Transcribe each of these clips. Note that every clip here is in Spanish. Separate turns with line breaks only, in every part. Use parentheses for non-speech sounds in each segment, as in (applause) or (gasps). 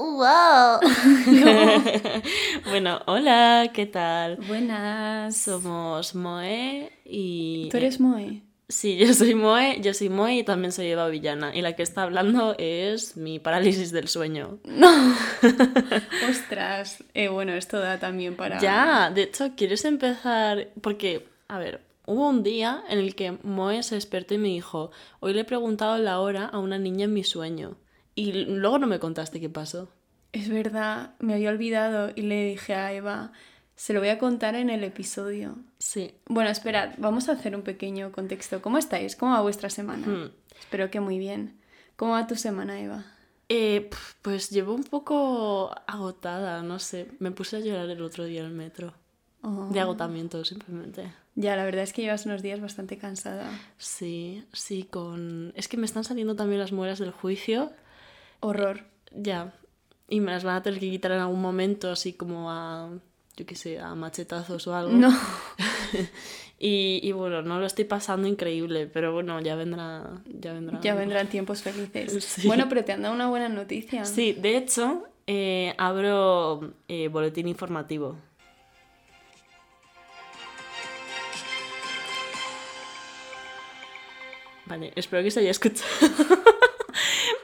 ¡Wow! (laughs) bueno, hola, ¿qué tal?
Buenas.
Somos Moe y...
¿Tú eres Moe?
Sí, yo soy Moe, yo soy Moe y también soy Eva Villana. Y la que está hablando es mi parálisis del sueño.
No. (laughs) Ostras. Eh, bueno, esto da también para...
Ya, de hecho, ¿quieres empezar? Porque, a ver, hubo un día en el que Moe se despertó y me dijo, hoy le he preguntado la hora a una niña en mi sueño. Y luego no me contaste qué pasó.
Es verdad, me había olvidado y le dije a Eva, se lo voy a contar en el episodio.
Sí.
Bueno, esperad, vamos a hacer un pequeño contexto. ¿Cómo estáis? ¿Cómo va vuestra semana?
Hmm.
Espero que muy bien. ¿Cómo va tu semana, Eva?
Eh, pues llevo un poco agotada, no sé. Me puse a llorar el otro día en el metro.
Oh.
De agotamiento, simplemente.
Ya, la verdad es que llevas unos días bastante cansada.
Sí, sí, con... Es que me están saliendo también las muelas del juicio.
Horror.
Ya. Y me las van a tener que quitar en algún momento, así como a... Yo qué sé, a machetazos o algo.
No. (laughs)
Y, y bueno, no lo estoy pasando increíble, pero bueno, ya vendrá... Ya vendrá.
Ya vendrán tiempos felices. (laughs)
Sí.
Bueno, pero te han dado una buena noticia.
Sí, de hecho, eh, abro eh, boletín informativo. Vale, espero que se haya escuchado. (laughs)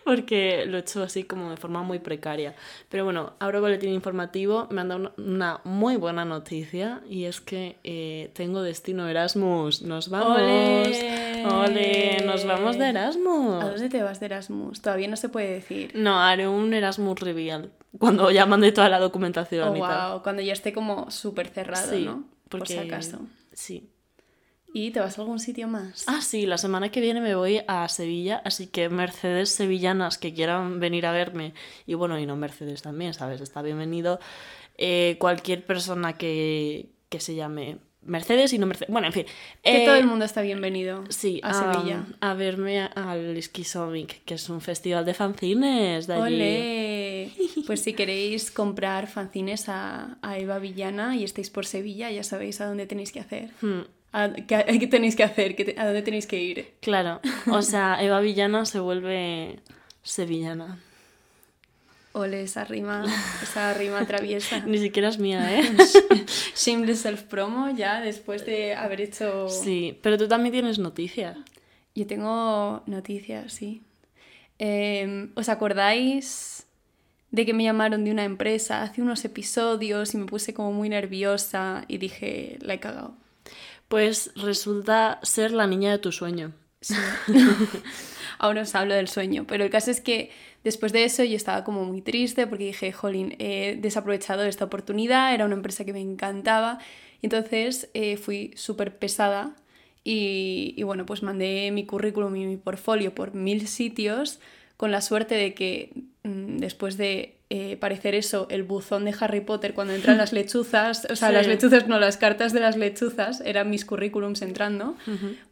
Porque lo he hecho así como de forma muy precaria. Pero bueno, abro boletín informativo. Me han dado una, muy buena noticia. Y es que eh, tengo destino Erasmus. Nos vamos.
¡Ole!
¡Ole! Nos vamos de Erasmus.
¿A dónde te vas de Erasmus? Todavía no se puede decir.
No, haré un Erasmus Reveal. Cuando ya mandé toda la documentación
Oh,
y tal.
wow, cuando ya esté como súper cerrado,
Sí,
¿no? Por si acaso.
Sí.
¿Y te vas a algún sitio más?
Ah, sí, la semana que viene me voy a Sevilla, así que Mercedes sevillanas que quieran venir a verme, y bueno, y no Mercedes también, ¿sabes? Está bienvenido eh, cualquier persona que, que se llame Mercedes y no Mercedes. Bueno, en fin.
que
eh,
todo el mundo está bienvenido
Sí,
a Sevilla.
A verme al Skisomic, que es un festival de fanzines de allí.
Pues si queréis comprar fanzines a, a Eva Villana y estáis por Sevilla, ya sabéis a dónde tenéis que hacer.
Hmm,
A- ¿Qué, qué tenéis que hacer? ¿Qué te- ¿A dónde tenéis que ir?
claro, (laughs) o sea, Eva Villana se vuelve sevillana.
Ole, esa rima, esa rima (laughs) traviesa.
Ni siquiera es mía, ¿eh? (laughs)
Shameless self-promo ya después de haber hecho...
Sí, pero tú también tienes noticias.
Yo tengo noticias, sí. Eh, ¿Os acordáis de que me llamaron de una empresa hace unos episodios y me puse como muy nerviosa y dije, la he cagado?
Pues resulta ser la niña de tu sueño.
Sí. (laughs) Ahora os hablo del sueño, pero el caso es que después de eso yo estaba como muy triste porque dije, jolín, he desaprovechado esta oportunidad, era una empresa que me encantaba, entonces eh, fui súper pesada y, y bueno, pues mandé mi currículum y mi portfolio por mil sitios con la suerte de que mm, después de eh, parecer eso, el buzón de Harry Potter cuando entran las (laughs) lechuzas, o sea,
Sí.
las lechuzas no, las cartas de las lechuzas eran mis currículums entrando,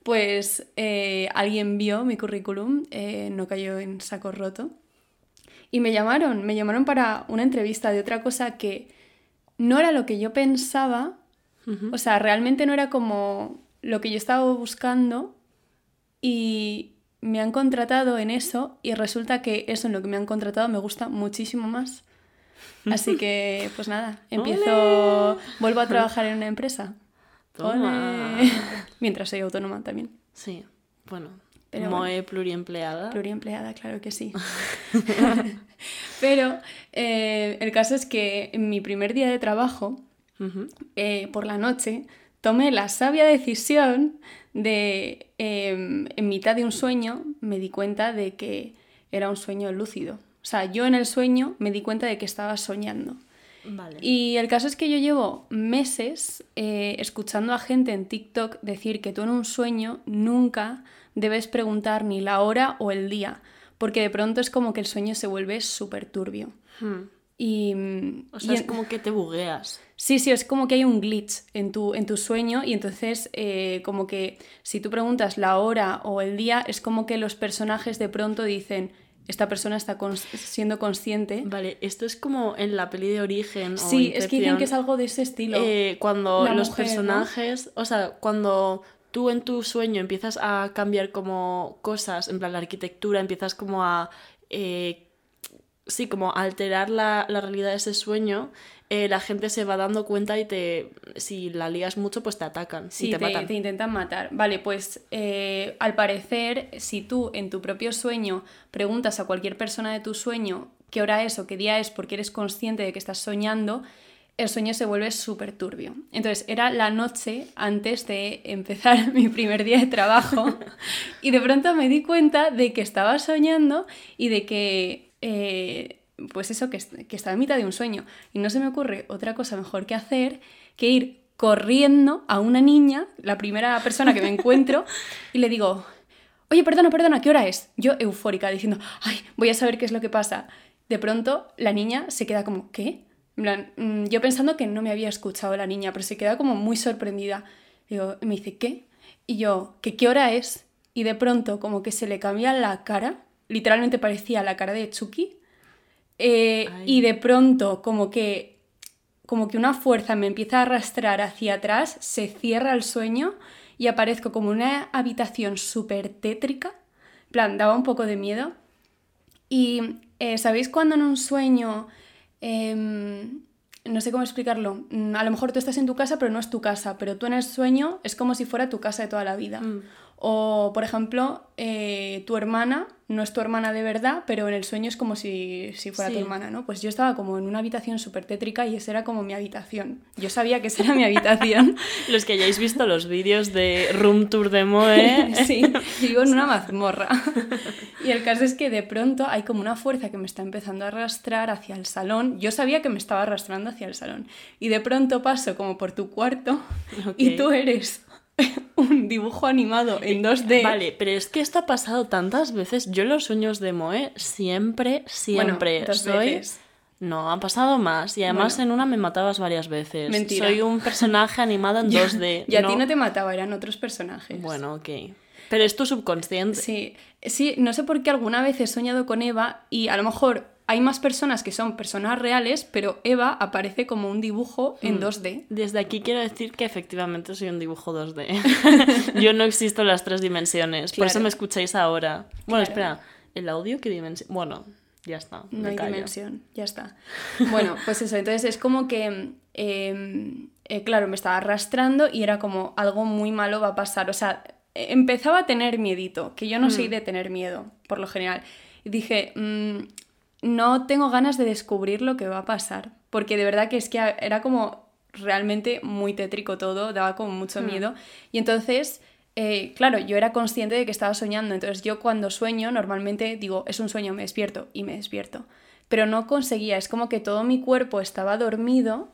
pues eh, alguien vio mi currículum, eh, no cayó en saco roto, y me llamaron, me llamaron para una entrevista de otra cosa que no era lo que yo pensaba, o sea, realmente no era como lo que yo estaba buscando y me han contratado en eso y resulta que eso en lo que me han contratado me gusta muchísimo más. Así que, (laughs) pues nada, empiezo, vuelvo a trabajar en una empresa.
Toma. (laughs)
Mientras soy autónoma también.
Sí, bueno.
Pero
Moe pluriempleada.
Pluriempleada, claro que sí. (laughs) Pero eh, el caso es que en mi primer día de trabajo, eh, por la noche, tomé la sabia decisión de, eh, en mitad de un sueño, me di cuenta de que era un sueño lúcido. O sea, yo en el sueño me di cuenta de que estaba soñando.
Vale.
Y el caso es que yo llevo meses eh, escuchando a gente en TikTok decir que tú en un sueño nunca debes preguntar ni la hora o el día, porque de pronto es como que el sueño se vuelve súper turbio.
Hmm.
Y,
O sea,
y
es como que te bugueas.
Sí, sí, es como que hay un glitch en tu, en tu sueño y entonces eh, como que si tú preguntas la hora o el día, es como que los personajes de pronto dicen, esta persona está cons- siendo consciente.
Vale, esto es como en la peli de origen. o
Sí, es que dicen que es algo de ese estilo.
eh, cuando
La
los
mujer, ¿no?
personajes, o sea, cuando tú en tu sueño empiezas a cambiar como cosas, en plan la arquitectura, empiezas como a eh, sí, como alterar la, la realidad de ese sueño, eh, la gente se va dando cuenta y te si la lías mucho, pues te atacan
Sí,
y te,
te,
matan.
te intentan matar. Vale, pues eh, al parecer, si tú en tu propio sueño preguntas a cualquier persona de tu sueño qué hora es o qué día es porque eres consciente de que estás soñando, el sueño se vuelve súper turbio. Entonces, era la noche antes de empezar (laughs) mi primer día de trabajo (laughs) y de pronto me di cuenta de que estaba soñando y de que... eh, pues eso, que, que estaba en mitad de un sueño. Y no se me ocurre otra cosa mejor que hacer que ir corriendo a una niña, la primera persona que me (laughs) encuentro, y le digo, oye, perdona, perdona, ¿qué hora es? Yo eufórica, diciendo, ay, voy a saber qué es lo que pasa. De pronto, la niña se queda como, ¿qué? Mm, yo pensando que no me había escuchado la niña, pero se queda como muy sorprendida. Digo, y me dice, ¿qué? Y yo, ¿qué qué hora es? Y de pronto, como que se le cambia la cara, literalmente parecía la cara de Chucky, eh, y de pronto, como que, como que una fuerza me empieza a arrastrar hacia atrás, se cierra el sueño y aparezco como una habitación súper tétrica. En plan, daba un poco de miedo. Y eh, ¿sabéis cuando en un sueño... em, no sé cómo explicarlo. Mm, A lo mejor tú estás en tu casa, pero no es tu casa. Pero tú en el sueño es como si fuera tu casa de toda la vida.
Mm.
O, por ejemplo, eh, tu hermana no es tu hermana de verdad, pero en el sueño es como si, si fuera
Sí.
tu hermana, ¿no? Pues yo estaba como en una habitación súper tétrica y esa era como mi habitación. Yo sabía que esa era mi habitación. (laughs)
Los que hayáis visto los vídeos de Room Tour de Moe, (laughs)
sí, vivo en una (laughs) mazmorra. Y el caso es que de pronto hay como una fuerza que me está empezando a arrastrar hacia el salón. Yo sabía que me estaba arrastrando hacia el salón. Y de pronto paso como por tu cuarto y tú eres (laughs) un dibujo animado en 2D.
Vale, pero es que esto ha pasado tantas veces. Yo los sueños de Moe siempre, siempre
Bueno,
soy...
veces.
No, ha pasado más. Y además
Bueno.
en una me matabas varias veces.
Mentira.
Soy un personaje animado en (laughs) 2D.
Y a ti no te mataba, eran otros personajes.
Bueno, ok. Pero es tu subconsciente.
Sí, sí, no sé por qué alguna vez he soñado con Eva y a lo mejor hay más personas que son personas reales, pero Eva aparece como un dibujo
Hmm.
en 2D.
Desde aquí quiero decir que efectivamente soy un dibujo 2D. (laughs) Yo no existo en las tres dimensiones. Por eso me escucháis ahora. Bueno,
Claro.
espera. ¿El audio qué dimensión? Bueno, ya está.
No
me
hay
callo.
dimensión, ya está. Bueno, pues eso, entonces es como que, eh, eh, claro, me estaba arrastrando y era como algo muy malo va a pasar. O sea, eh, empezaba a tener miedito, que yo no
Hmm.
soy de tener miedo, por lo general. Y dije, mm, no tengo ganas de descubrir lo que va a pasar, porque de verdad que es que era como realmente muy tétrico todo, daba como mucho
Hmm.
miedo. Y entonces, eh, claro, yo era consciente de que estaba soñando, entonces yo cuando sueño normalmente digo, es un sueño, me despierto y me despierto. Pero no conseguía, es como que todo mi cuerpo estaba dormido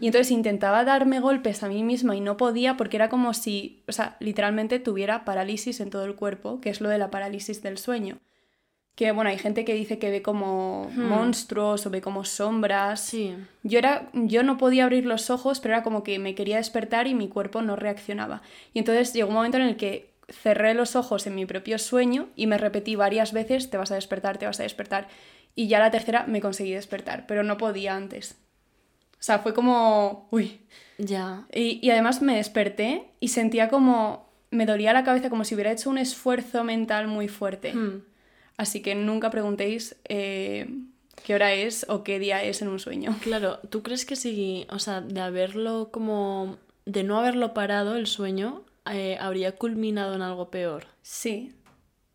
y entonces intentaba darme golpes a mí misma y no podía porque era como si, o sea, literalmente tuviera parálisis en todo el cuerpo, que es lo de la parálisis del sueño. Que bueno, hay gente que dice que ve como
Hmm.
monstruos o ve como sombras.
Sí.
Yo, era, yo no podía abrir los ojos, pero era como que me quería despertar y mi cuerpo no reaccionaba. Y entonces llegó un momento en el que cerré los ojos en mi propio sueño y me repetí varias veces, te vas a despertar, te vas a despertar. Y ya la tercera me conseguí despertar, pero no podía antes. O sea, fue como... Uy.
Ya.
Y, y además me desperté y sentía como... Me dolía la cabeza como si hubiera hecho un esfuerzo mental muy fuerte.
Hmm.
Así que nunca preguntéis eh, qué hora es o qué día es en un sueño.
Claro, ¿tú crees que si, o sea, de haberlo como, de no haberlo parado el sueño, eh, habría culminado en algo peor?
Sí.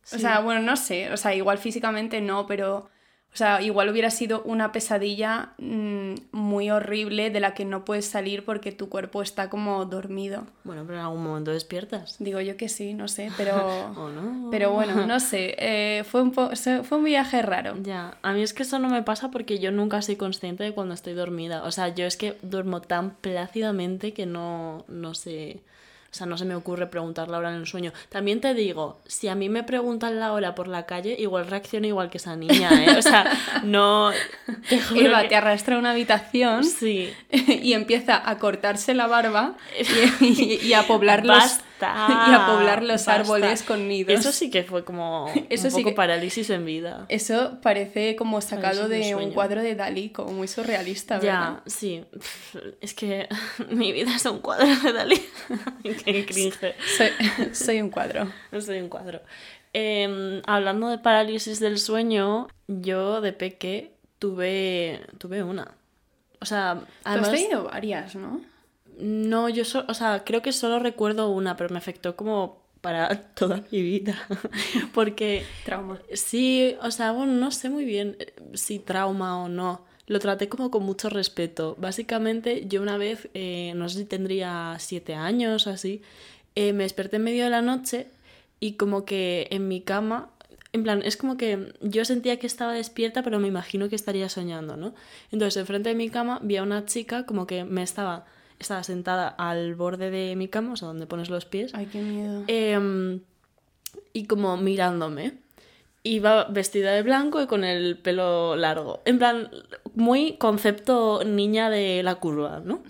O
Sí.
sea, bueno, no sé. O sea, igual físicamente no, pero. O sea, igual hubiera sido una pesadilla mm, muy horrible de la que no puedes salir porque tu cuerpo está como dormido.
Bueno, pero en algún momento despiertas.
Digo yo que sí, no sé, pero. (laughs)
¿O no?
Pero bueno, no sé. eh, fue, un po- fue un viaje raro.
Ya, a mí es que eso no me pasa porque yo nunca soy consciente de cuando estoy dormida. O sea, yo es que duermo tan plácidamente que no, no sé. O sea, no se me ocurre preguntar la hora en el sueño. También te digo, si a mí me preguntan la hora por la calle, igual reacciono igual que esa niña, ¿eh? O sea, no. (laughs) Te juro
Eva
que-
te arrastra a una habitación
Sí. (laughs)
y empieza a cortarse la barba (laughs) y, y- y a poblar los,
Basta, (laughs)
y a poblar los
basta.
árboles con nidos.
Eso sí que fue como (laughs)
Eso
un
sí
poco
que-
parálisis en vida.
Eso parece como sacado de un cuadro de Dalí, como muy surrealista, ¿verdad?
Ya, sí. Es que (laughs) mi vida es un cuadro de Dalí. Qué cringe.
Soy, soy un cuadro.
Soy un cuadro. Em, hablando de parálisis del sueño, yo de peque tuve, tuve una. O sea,
Tú
además...
has tenido varias, ¿no?
No, yo so- o sea, creo que solo recuerdo una, pero me afectó como para (laughs) toda mi vida. (laughs) Porque
Trauma.
sí, o sea, bueno, no sé muy bien eh, si trauma o no. Lo traté como con mucho respeto. Básicamente, yo una vez, eh, no sé si tendría siete años o así, eh, me desperté en medio de la noche y como que en mi cama, en plan, es como que yo sentía que estaba despierta, pero me imagino que estaría soñando, ¿no? Entonces, enfrente de mi cama vi a una chica como que me estaba, estaba sentada al borde de mi cama, o sea, donde pones los pies,
Ay, qué miedo.
Em, y como mirándome. Iba vestida de blanco y con el pelo largo. En plan, muy concepto niña de la curva, ¿no?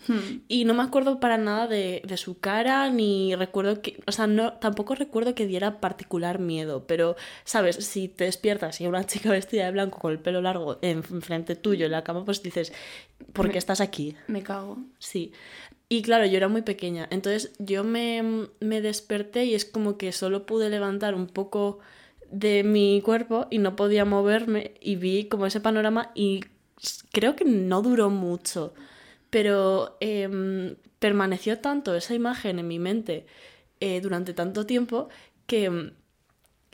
Y no me acuerdo para nada de, de su cara, ni recuerdo que. O sea, no, tampoco recuerdo que diera particular miedo. Pero, ¿sabes? Si te despiertas y hay una chica vestida de blanco con el pelo largo enfrente tuyo en la cama, pues dices, ¿por qué estás aquí?
Me cago.
Sí. Y claro, yo era muy pequeña. Entonces yo me, me desperté y es como que solo pude levantar un poco de mi cuerpo y no podía moverme y vi como ese panorama y creo que no duró mucho. Pero em, permaneció tanto esa imagen en mi mente eh, durante tanto tiempo que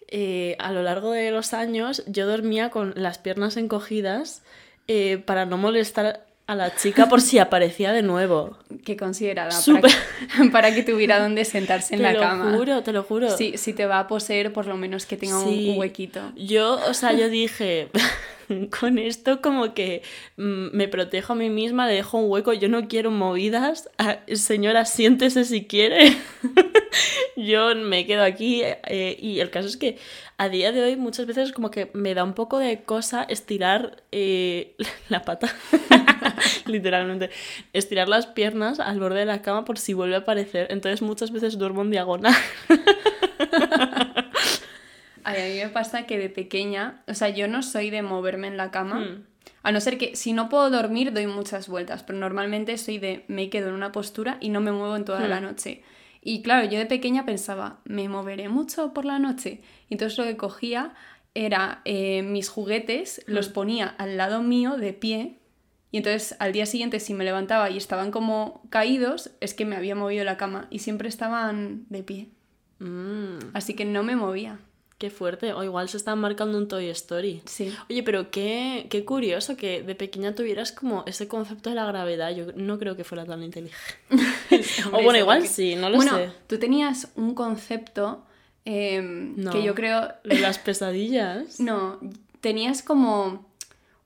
eh, a lo largo de los años yo dormía con las piernas encogidas eh, para no molestar a la chica por si aparecía de nuevo.
Qué considerada. Para que, (laughs) para que tuviera donde sentarse en
te
la
lo
cama.
juro, te lo juro.
Sí, si te va a poseer, por lo menos que tenga
Sí.
un huequito.
Yo, o sea, yo (laughs) dije, (laughs) con esto como que mm, me protejo a mí misma, le dejo un hueco, yo no quiero movidas. Ah, señora, siéntese si quiere. Yo me quedo aquí eh, y el caso es que a día de hoy muchas veces como que me da un poco de cosa estirar eh, (laughs) la pata, (laughs) literalmente, estirar las piernas al borde de la cama por si vuelve a aparecer. Entonces muchas veces duermo en diagonal.
Ay, a mí me pasa que de pequeña, o sea, yo no soy de moverme en la cama.
Hmm.
A no ser que si no puedo dormir, doy muchas vueltas, pero normalmente soy de me quedo en una postura y no me muevo en toda
Hmm.
la noche. Y claro, yo de pequeña pensaba, ¿me moveré mucho por la noche? Y entonces lo que cogía era eh, mis juguetes,
Hmm.
los ponía al lado mío de pie. Y entonces al día siguiente, si me levantaba y estaban como caídos, es que me había movido la cama y siempre estaban de pie.
Mm.
Así que no me movía.
Qué fuerte. O igual se están marcando un Toy Story.
Sí.
Oye, pero qué, qué curioso que de pequeña tuvieras como ese concepto de la gravedad. Yo no creo que fuera tan inteligente. (laughs) (laughs) (laughs) o bueno, igual sí, no lo
bueno,
sé.
tú tenías un concepto em,
No.
que yo creo... (laughs)
Las pesadillas.
No, tenías como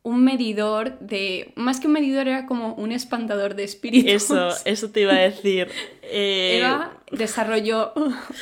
un medidor de... Más que un medidor, era como un espantador de espíritus.
Eso, eso te iba a decir. Eh,
Eva desarrolló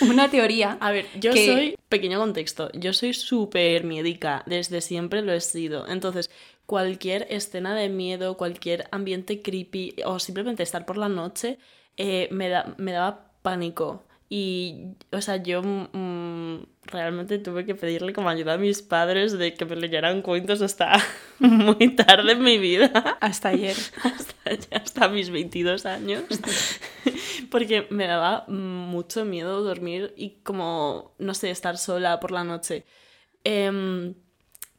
una teoría.
A ver, yo
que-
soy, pequeño contexto, yo soy súper miedica, desde siempre lo he sido. Entonces, cualquier escena de miedo, cualquier ambiente creepy o simplemente estar por la noche, eh, me, da, me daba pánico. Y, o sea, yo mm, realmente tuve que pedirle como ayuda a mis padres de que me leyeran cuentos hasta (laughs) muy tarde en mi vida
Hasta ayer. (laughs)
hasta, hasta mis 22 años. (laughs) Porque me daba mucho miedo dormir y como, no sé, estar sola por la noche. Em,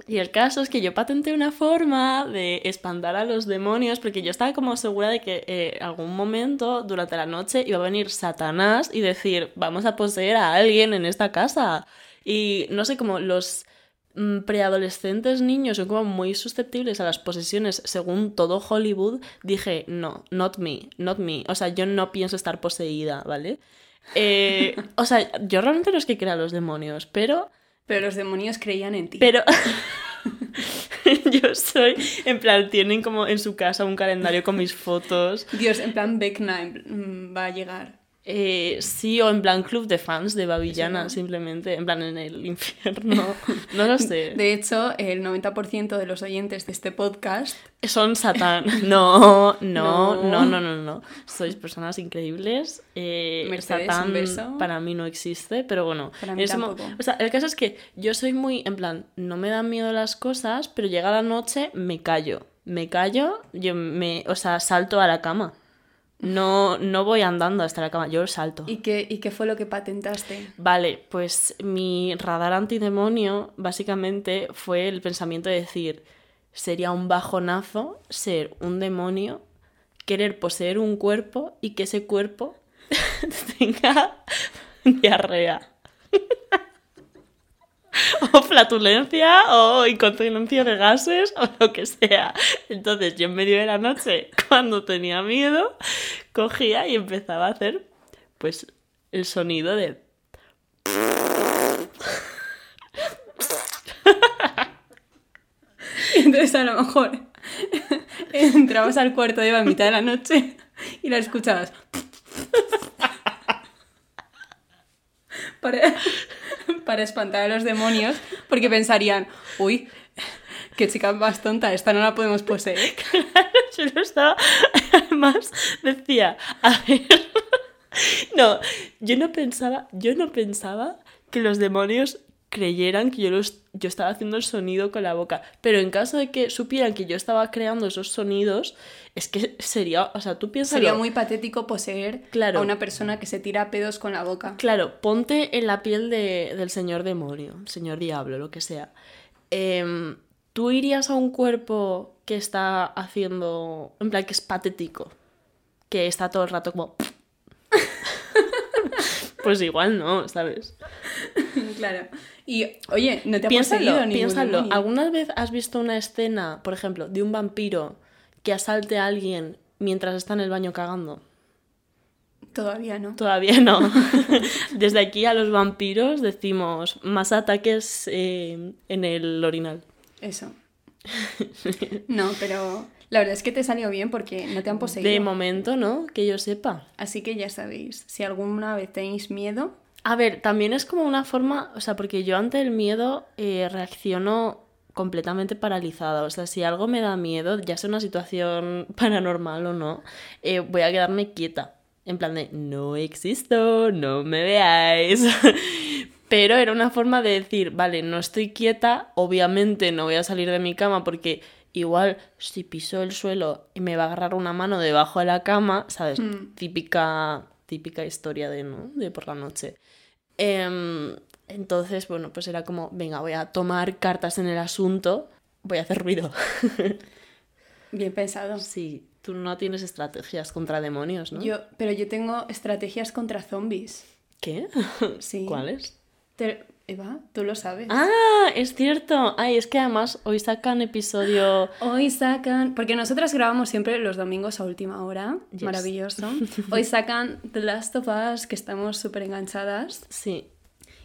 y el caso es que yo patenté una forma de espantar a los demonios porque yo estaba como segura de que eh, algún momento durante la noche iba a venir Satanás y decir, vamos a poseer a alguien en esta casa. Y no sé, como los mm, preadolescentes niños son como muy susceptibles a las posesiones según todo Hollywood, dije, no, not me, not me. O sea, yo no pienso estar poseída, ¿vale? Eh, o sea, yo realmente no es que crea los demonios, pero...
Pero los demonios creían en ti.
Pero (laughs) yo soy, en plan, tienen como en su casa un calendario con mis fotos.
Dios, en plan, Vecna plan, va a llegar.
Eh, sí, o en plan club de fans de Babillana,
Sí, ¿no?
simplemente, en plan en el infierno. (laughs) No lo sé.
De hecho, el 90% de los oyentes de este podcast
Son Satán. (laughs) No, no,
No.
no, no, no, no. Sois personas increíbles. Eh,
Mercedes,
Satán
beso.
para mí no existe, pero bueno.
Para mí tampoco.
O sea, el caso es que yo soy muy, en plan, no me dan miedo las cosas, pero llega la noche, me callo. Me callo, yo me, o sea, salto a la cama. No, no voy andando hasta la cama, yo salto.
¿Y qué, ¿Y qué fue lo que patentaste?
Vale, pues mi radar antidemonio básicamente fue el pensamiento de decir, sería un bajonazo ser un demonio, querer poseer un cuerpo y que ese cuerpo (laughs) tenga (laughs) diarrea. (laughs) o flatulencia o incontinencia de gases o lo que sea. Entonces yo en medio de la noche, (laughs) cuando tenía miedo, cogía y empezaba a hacer pues el sonido de... (laughs)
Entonces a lo mejor entrabas al cuarto de a mitad de la noche y la escuchabas. Para, para espantar a los demonios, porque pensarían, uy, qué chica más tonta, esta no la podemos poseer. (laughs)
Claro, yo estaba. Además, decía, a ver. (laughs) No, yo no pensaba, yo no pensaba que los demonios creyeran que yo, los, yo estaba haciendo el sonido con la boca. Pero en caso de que supieran que yo estaba creando esos sonidos, es que sería, o sea, tú piensas...
Sería muy patético poseer
Claro.
a una persona que se tira pedos con la boca.
Claro, ponte en la piel de- del señor demonio, señor diablo, lo que sea. Em, ¿Tú irías a un cuerpo que está haciendo, en plan, que es patético? Que está todo el rato como... (laughs) pues igual no, ¿sabes? (laughs)
claro. Y, oye, no te ha
Piénsalo,
ningún
piénsalo. ¿Alguna vez has visto una escena, por ejemplo, de un vampiro que asalte a alguien mientras está en el baño cagando?
Todavía no.
Todavía no. (laughs) (laughs) Desde aquí a los vampiros decimos más ataques eh, en el orinal.
Eso. No, pero la verdad es que te salió bien porque no te han poseído.
De momento, ¿no? Que yo sepa.
Así que ya sabéis, si alguna vez tenéis miedo,
A ver, también es como una forma, o sea, porque yo ante el miedo eh, reacciono completamente paralizada. O sea, si algo me da miedo, ya sea una situación (laughs) paranormal o no, eh, voy a quedarme quieta. En plan de, no existo, no me veáis. (laughs) Pero era una forma de decir, vale, no estoy quieta, obviamente no voy a salir de mi cama porque igual si piso el suelo y me va a agarrar una mano debajo de la cama, ¿sabes? Típica, típica historia de, ¿no? De por la noche. Em, entonces, bueno, pues era como, venga, voy a tomar cartas en el asunto, voy a hacer ruido. (laughs)
bien pensado.
sí, tú no tienes estrategias contra demonios, ¿no?
Yo, pero yo tengo estrategias contra zombies.
¿Qué?
Sí.
¿Cuáles?
Te- Eva, tú lo sabes.
Ah, es cierto. Ay, es que además hoy sacan episodio... (gasps)
Hoy sacan, porque nosotras grabamos siempre los domingos a última hora,
Yes.
maravilloso. (laughs) Hoy sacan The Last of Us, que estamos súper enganchadas.
Sí,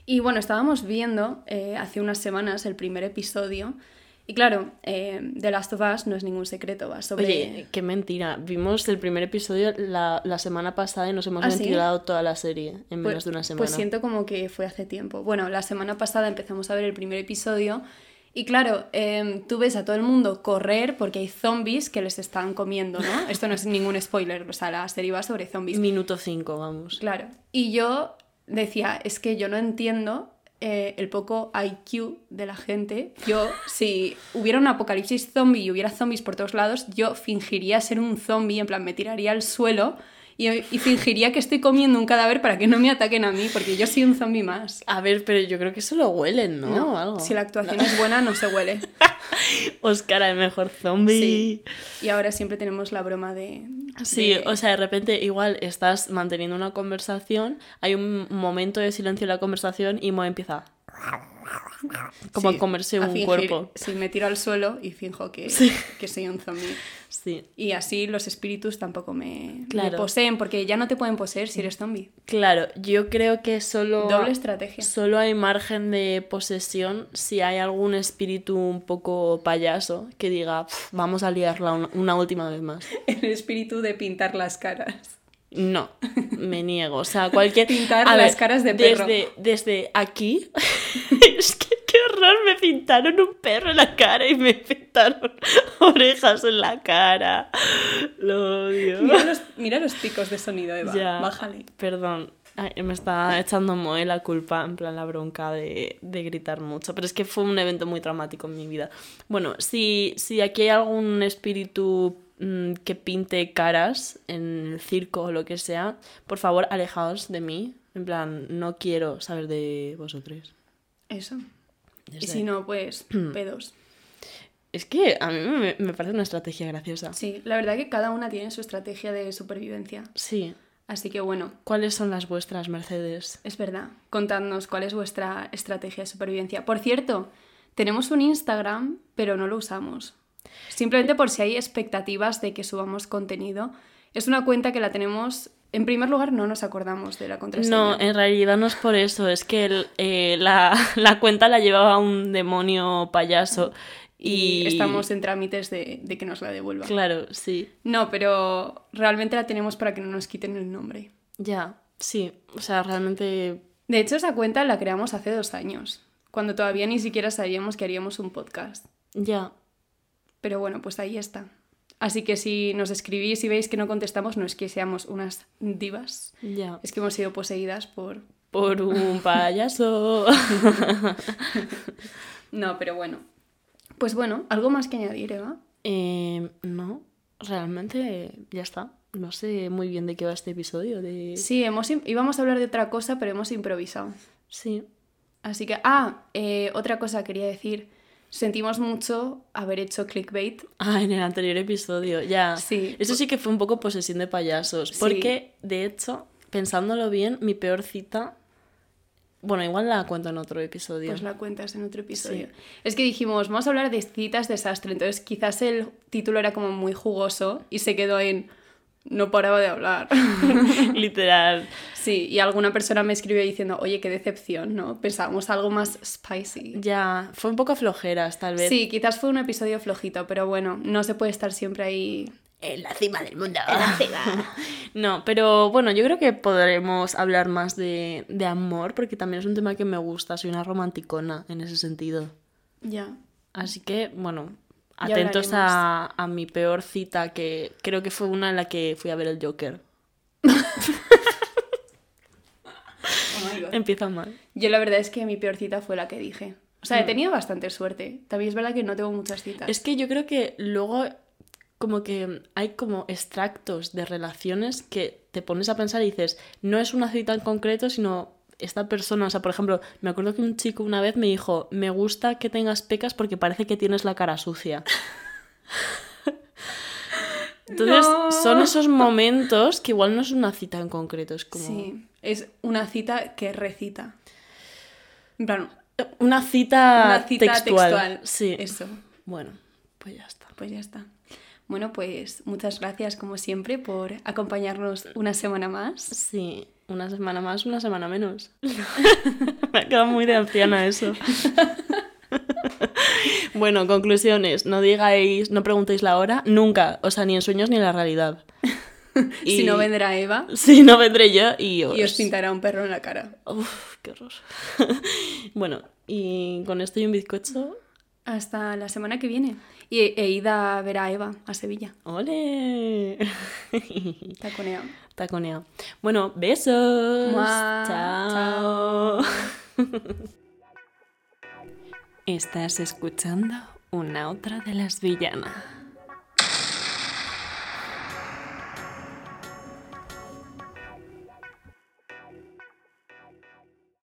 Y bueno, estábamos viendo eh, hace unas semanas el primer episodio. Y claro, eh, The Last of Us no es ningún secreto, va sobre...
Oye, qué mentira. Vimos el primer episodio la, la semana pasada y nos hemos
¿Ah, sí?
ventilado toda la serie en menos
Pues,
de una semana.
pues siento como que fue hace tiempo. Bueno, la semana pasada empezamos a ver el primer episodio y claro, em, tú ves a todo el mundo correr porque hay zombies que les están comiendo, ¿no? (laughs) Esto no es ningún spoiler, o sea, la serie va sobre zombies.
Minuto 5, vamos.
Claro. Y yo decía, es que yo no entiendo eh, el poco IQ de la gente. Yo, si hubiera un apocalipsis zombie y hubiera zombies por todos lados, yo fingiría ser un zombie, en plan, me tiraría al suelo y, y fingiría que estoy comiendo un cadáver para que no me ataquen a mí, porque yo soy un zombie más.
A ver, pero yo creo que eso lo huelen, ¿no?
No,
O algo.
si la actuación es buena, no se huele. (laughs)
Oscar, el mejor zombie.
Sí. Y ahora siempre tenemos la broma de...
Sí, o sea, de repente igual estás manteniendo una conversación, hay un momento de silencio en la conversación y Mo empieza como
sí,
a comerse un
fingir.
cuerpo.
Sí, me tiro al suelo y finjo que, (laughs) que soy un zombie.
Sí,
Y así los espíritus tampoco me, me
Claro.
poseen, porque ya no te pueden poseer si eres zombie.
claro, yo creo que solo
Doble estrategia.
solo hay margen de posesión si hay algún espíritu un poco payaso que diga, "Pf, vamos a liarla una, una última vez más. (laughs)
El espíritu de pintar las caras.
No, me niego. O sea, cualquier. (laughs)
Pintar
A
las caras de perro.
Desde, desde aquí. (laughs) es que qué horror. Me pintaron un perro en la cara y me pintaron (laughs) orejas en la cara. Lo odio.
Mira los, mira los picos de sonido, Eva.
Ya,
Bájale.
Perdón. Ay, me está echando Moe la culpa, en plan la bronca de, de gritar mucho. Pero es que fue un evento muy traumático en mi vida. Bueno, si, si aquí hay algún espíritu mm, que pinte caras en el circo o lo que sea, por favor, alejaos de mí. En plan, no quiero saber de vosotros.
Eso. Y si no, pues (clears throat) pedos.
Es que a mí me, me parece una estrategia graciosa.
Sí, la verdad que cada una tiene su estrategia de supervivencia.
Sí.
Así que bueno,
¿Cuáles son las vuestras, Mercedes?
es verdad. Contadnos cuál es vuestra estrategia de supervivencia. Por cierto, tenemos un Instagram, pero no lo usamos. Simplemente por si hay expectativas de que subamos contenido. Es una cuenta que la tenemos. En primer lugar, no nos acordamos de la contraseña.
No, en realidad no es por eso, es que el- eh, la, (laughs) la cuenta la llevaba un demonio payaso.
y
Y,
estamos en trámites de, de que nos la devuelva.
Claro, sí.
No, pero realmente la tenemos para que no nos quiten el nombre.
Ya, sí. O sea, realmente.
De hecho, esa cuenta la creamos hace dos años, cuando todavía ni siquiera sabíamos que haríamos un podcast.
Ya.
Pero bueno, pues ahí está. Así que si nos escribís y veis que no contestamos, no es que seamos unas divas,
Ya.
es que hemos sido poseídas por...
Por un (laughs) payaso. (laughs)
No, pero bueno. Pues bueno, algo más que añadir, Eva.
Eh, no, realmente ya está. No sé muy bien de qué va este episodio. De...
Sí, hemos, íbamos a hablar de otra cosa, pero hemos improvisado.
Sí.
Así que, ah, eh, otra cosa quería decir. Sentimos mucho haber hecho clickbait.
Ah, en el anterior episodio, ya.
Sí.
Eso sí que fue un poco posesión de payasos.
Sí.
Porque, de hecho, pensándolo bien, mi peor cita. Bueno, igual la cuento en otro episodio.
Pues la cuentas en otro episodio.
Sí.
Es que dijimos, vamos a hablar de citas desastre. Entonces, quizás el título era como muy jugoso y se quedó en. No paraba de hablar. (laughs)
Literal.
sí, y alguna persona me escribió diciendo, oye, qué decepción, ¿no? Pensábamos algo más spicy.
Ya, fue un poco flojeras, tal vez.
Sí, quizás fue un episodio flojito, pero bueno, no se puede estar siempre ahí.
En la cima del mundo. (laughs) no, pero bueno, yo creo que podremos hablar más de, de amor, porque también es un tema que me gusta. Soy una romanticona en ese sentido.
Ya.
Así que, bueno, atentos a, a mi peor cita, que creo que fue una en la que fui a ver el Joker. Empieza mal.
Yo la verdad es que mi peor cita fue la que dije. O sea, he tenido bastante suerte. También es verdad que no tengo muchas citas.
Es que yo creo que luego como que hay como extractos de relaciones que te pones a pensar y dices, no es una cita en concreto, sino esta persona, o sea, por ejemplo, me acuerdo que un chico una vez me dijo, me gusta que tengas pecas porque parece que tienes la cara sucia. (laughs) Entonces,
No.
son esos momentos que igual no es una cita en concreto, es como
Sí, es una cita que recita. En plan,
una cita,
una cita
textual.
textual.
Sí.
Eso.
Bueno, pues ya está.
Pues ya está. Bueno, pues muchas gracias como siempre por acompañarnos una semana más.
Sí, una semana más, una semana menos. (laughs) Me ha quedado muy de anciana eso. (laughs) bueno, conclusiones. No digáis, no preguntéis la hora, nunca. O sea, ni en sueños ni en la realidad. (laughs)
Si
Y-
no vendrá Eva
Si no vendré yo y os...
y os pintará un perro en la cara.
Uf, qué horror. bueno, y con esto y un bizcocho...
Hasta la semana que viene. Y e id a ver a Eva a Sevilla.
¡Ole!
Taconeo.
Taconeo. Bueno, besos.
Mua.
Chao. Estás escuchando una otra de las villanas.